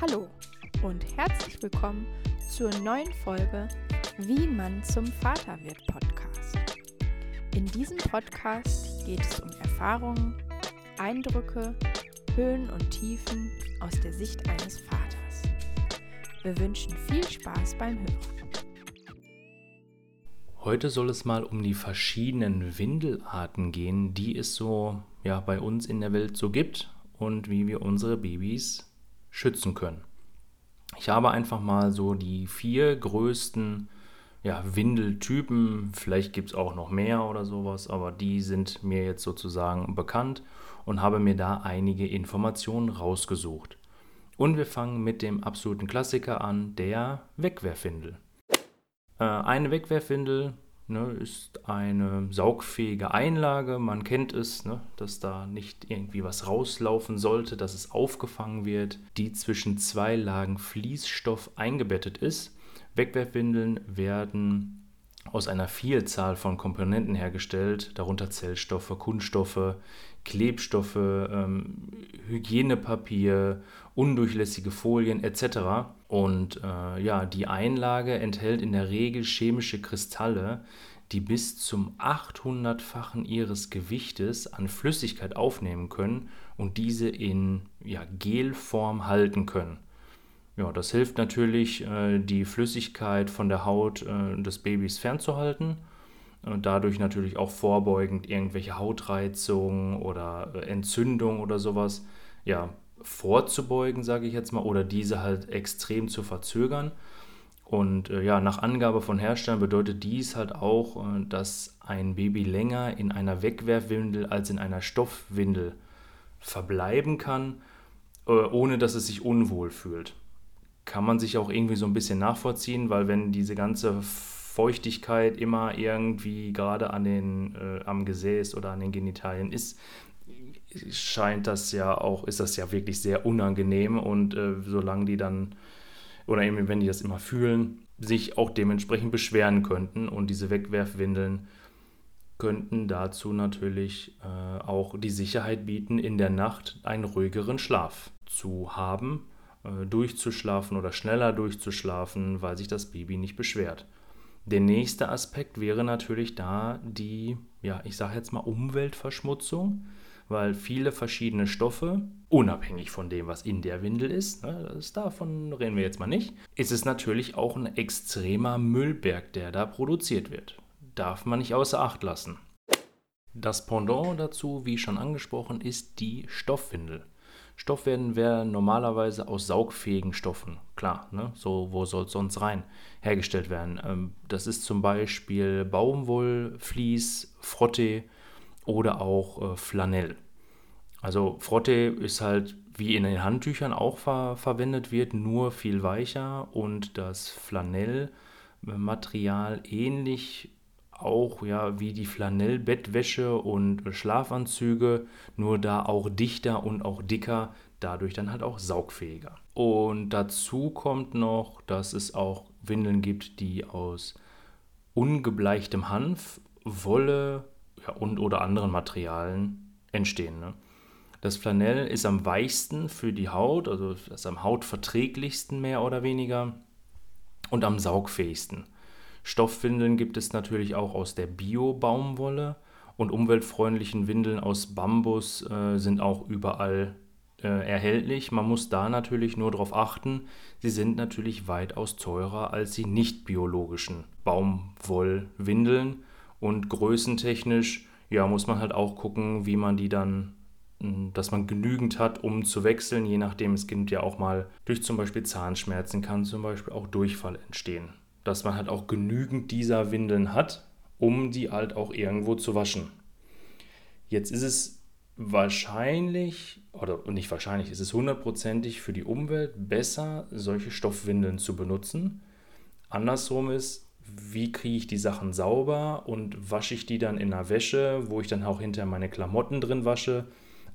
Hallo und herzlich willkommen zur neuen Folge Wie man zum Vater wird Podcast. In diesem Podcast geht es um Erfahrungen, Eindrücke, Höhen und Tiefen aus der Sicht eines Vaters. Wir wünschen viel Spaß beim Hören. Heute soll es mal um die verschiedenen Windelarten gehen, die es so ja, bei uns in der Welt so gibt und wie wir unsere Babys schützen können. Ich habe einfach mal so die vier größten ja, Windeltypen, vielleicht gibt es auch noch mehr oder sowas, aber die sind mir jetzt sozusagen bekannt und habe mir da einige Informationen rausgesucht. Und wir fangen mit dem absoluten Klassiker an, der Wegwerfwindel. Äh, eine Wegwerfwindel ne, ist eine saugfähige Einlage. Man kennt es, ne, dass da nicht irgendwie was rauslaufen sollte, dass es aufgefangen wird, die zwischen zwei Lagen Fließstoff eingebettet ist. Wegwerfwindeln werden aus einer Vielzahl von Komponenten hergestellt, darunter Zellstoffe, Kunststoffe, Klebstoffe, ähm, Hygienepapier, undurchlässige Folien etc. Und äh, ja, die Einlage enthält in der Regel chemische Kristalle, die bis zum 800-fachen ihres Gewichtes an Flüssigkeit aufnehmen können und diese in ja, Gelform halten können. Ja, das hilft natürlich, äh, die Flüssigkeit von der Haut äh, des Babys fernzuhalten und dadurch natürlich auch vorbeugend irgendwelche Hautreizungen oder äh, Entzündung oder sowas ja, vorzubeugen, sage ich jetzt mal, oder diese halt extrem zu verzögern. Und ja, nach Angabe von Herstellern bedeutet dies halt auch, dass ein Baby länger in einer Wegwerfwindel als in einer Stoffwindel verbleiben kann, ohne dass es sich unwohl fühlt. Kann man sich auch irgendwie so ein bisschen nachvollziehen, weil wenn diese ganze Feuchtigkeit immer irgendwie gerade an den, äh, am Gesäß oder an den Genitalien ist, scheint das ja auch, ist das ja wirklich sehr unangenehm und äh, solange die dann, oder eben wenn die das immer fühlen, sich auch dementsprechend beschweren könnten und diese Wegwerfwindeln könnten dazu natürlich äh, auch die Sicherheit bieten, in der Nacht einen ruhigeren Schlaf zu haben, durchzuschlafen oder schneller durchzuschlafen, weil sich das Baby nicht beschwert. Der nächste Aspekt wäre natürlich da die, ja, ich sage jetzt mal Umweltverschmutzung, weil viele verschiedene Stoffe, unabhängig von dem, was in der Windel ist, ne, das, davon reden wir jetzt mal nicht, ist es natürlich auch ein extremer Müllberg, der da produziert wird. Darf man nicht außer Acht lassen. Das Pendant dazu, wie schon angesprochen, ist die Stoffwindel. Stoffwindeln werden normalerweise aus saugfähigen Stoffen, klar, ne? so wo soll es sonst rein, hergestellt werden. Ähm, das ist zum Beispiel Baumwoll, Vlies, Frotte oder auch äh, Flanell. Also Frotte ist halt wie in den Handtüchern auch ver verwendet wird, nur viel weicher und das Flanellmaterial ähnlich auch ja wie die Flanellbettwäsche und Schlafanzüge, nur da auch dichter und auch dicker, dadurch dann halt auch saugfähiger. Und dazu kommt noch, dass es auch Windeln gibt, die aus ungebleichtem Hanf, Wolle ja, und oder anderen Materialien entstehen. Ne? Das Flanell ist am weichsten für die Haut, also das am hautverträglichsten mehr oder weniger und am saugfähigsten. Stoffwindeln gibt es natürlich auch aus der Bio-Baumwolle und umweltfreundlichen Windeln aus Bambus äh, sind auch überall äh, erhältlich. Man muss da natürlich nur darauf achten, sie sind natürlich weitaus teurer als die nicht biologischen Baumwollwindeln und größentechnisch ja, muss man halt auch gucken, wie man die dann hm, dass man genügend hat, um zu wechseln, je nachdem, es gibt ja auch mal durch zum Beispiel Zahnschmerzen kann zum Beispiel auch Durchfall entstehen dass man halt auch genügend dieser Windeln hat, um die halt auch irgendwo zu waschen. Jetzt ist es wahrscheinlich, oder nicht wahrscheinlich, ist es hundertprozentig für die Umwelt besser, solche Stoffwindeln zu benutzen. Andersrum ist, wie kriege ich die Sachen sauber und wasche ich die dann in der Wäsche, wo ich dann auch hinterher meine Klamotten drin wasche.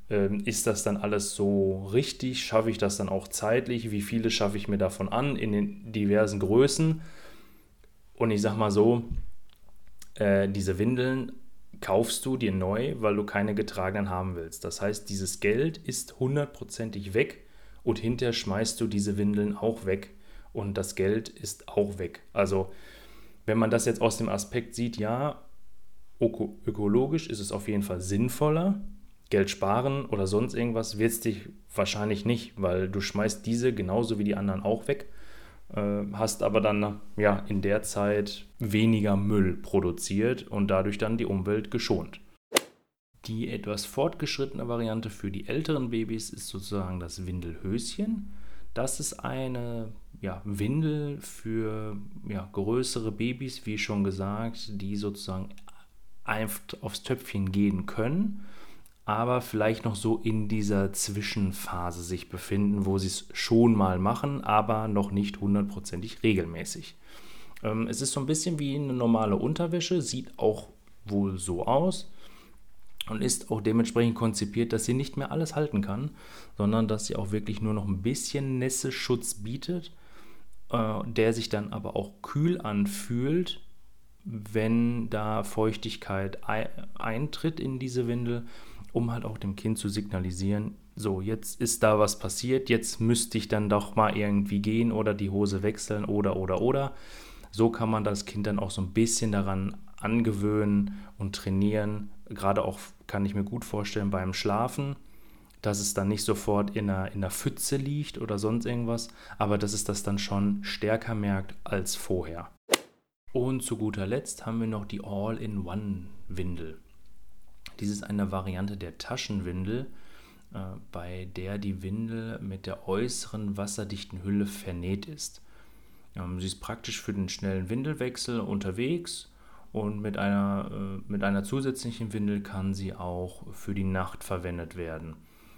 Ähm, ist das dann alles so richtig? Schaffe ich das dann auch zeitlich? Wie viele schaffe ich mir davon an in den diversen Größen? Und ich sag mal so, äh, diese Windeln kaufst du dir neu, weil du keine getragenen haben willst. Das heißt, dieses Geld ist hundertprozentig weg und hinterher schmeißt du diese Windeln auch weg und das Geld ist auch weg. Also wenn man das jetzt aus dem Aspekt sieht, ja, ökologisch ist es auf jeden Fall sinnvoller. Geld sparen oder sonst irgendwas wird es dich wahrscheinlich nicht, weil du schmeißt diese genauso wie die anderen auch weg, hast aber dann ja in der Zeit weniger Müll produziert und dadurch dann die Umwelt geschont. Die etwas fortgeschrittene Variante für die älteren Babys ist sozusagen das Windelhöschen. Das ist eine ja, Windel für ja, größere Babys, wie schon gesagt, die sozusagen einfach aufs Töpfchen gehen können, aber vielleicht noch so in dieser Zwischenphase sich befinden, wo sie es schon mal machen, aber noch nicht hundertprozentig regelmäßig. Ähm, es ist so ein bisschen wie eine normale Unterwäsche, sieht auch wohl so aus und ist auch dementsprechend konzipiert, dass sie nicht mehr alles halten kann, sondern dass sie auch wirklich nur noch ein bisschen Nässeschutz bietet, äh, der sich dann aber auch kühl anfühlt, wenn da Feuchtigkeit eintritt in diese Windel, um halt auch dem Kind zu signalisieren, so, jetzt ist da was passiert, jetzt müsste ich dann doch mal irgendwie gehen oder die Hose wechseln oder oder oder. So kann man das Kind dann auch so ein bisschen daran angewöhnen und trainieren. Gerade auch kann ich mir gut vorstellen beim Schlafen, dass es dann nicht sofort in einer, in einer Pfütze liegt oder sonst irgendwas, aber dass es das dann schon stärker merkt als vorher. Und zu guter Letzt haben wir noch die All-in-One-Windel. Dies ist eine Variante der Taschenwindel, äh, bei der die Windel mit der äußeren wasserdichten Hülle vernäht ist. Ähm, sie ist praktisch für den schnellen Windelwechsel unterwegs und mit einer, äh, mit einer zusätzlichen Windel kann sie auch für die Nacht verwendet werden.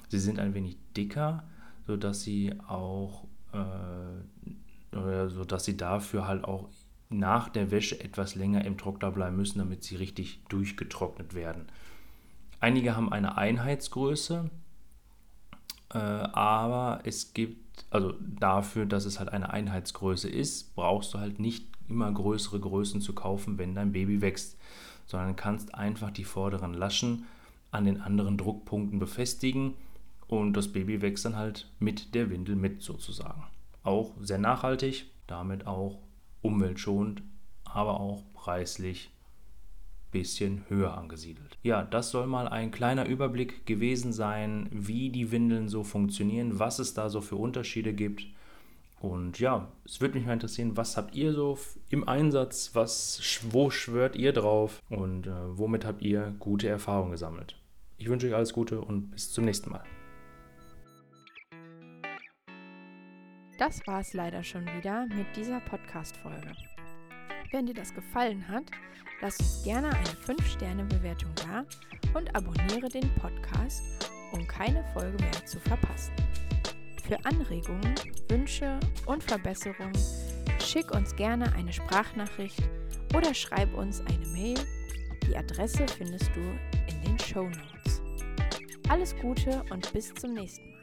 Sie sind ein wenig dicker, sodass sie auch äh, sodass sie dafür halt auch nach der Wäsche etwas länger im Trockner bleiben müssen, damit sie richtig durchgetrocknet werden. Einige haben eine Einheitsgröße, äh, aber es gibt, also dafür, dass es halt eine Einheitsgröße ist, brauchst du halt nicht immer größere Größen zu kaufen, wenn dein Baby wächst, sondern kannst einfach die vorderen Laschen an den anderen Druckpunkten befestigen und das Baby wächst dann halt mit der Windel mit sozusagen. Auch sehr nachhaltig, damit auch umweltschonend, aber auch preislich bisschen höher angesiedelt. Ja, das soll mal ein kleiner Überblick gewesen sein, wie die Windeln so funktionieren, was es da so für Unterschiede gibt. Und ja, es würde mich mal interessieren, was habt ihr so im Einsatz, was, wo schwört ihr drauf und äh, womit habt ihr gute Erfahrungen gesammelt? Ich wünsche euch alles Gute und bis zum nächsten Mal. Das war es leider schon wieder mit dieser Podcast-Folge. Wenn dir das gefallen hat, lass uns gerne eine 5-Sterne-Bewertung da und abonniere den Podcast, um keine Folge mehr zu verpassen. Für Anregungen, Wünsche und Verbesserungen schick uns gerne eine Sprachnachricht oder schreib uns eine Mail. Die Adresse findest du in den Show Notes. Alles Gute und bis zum nächsten Mal.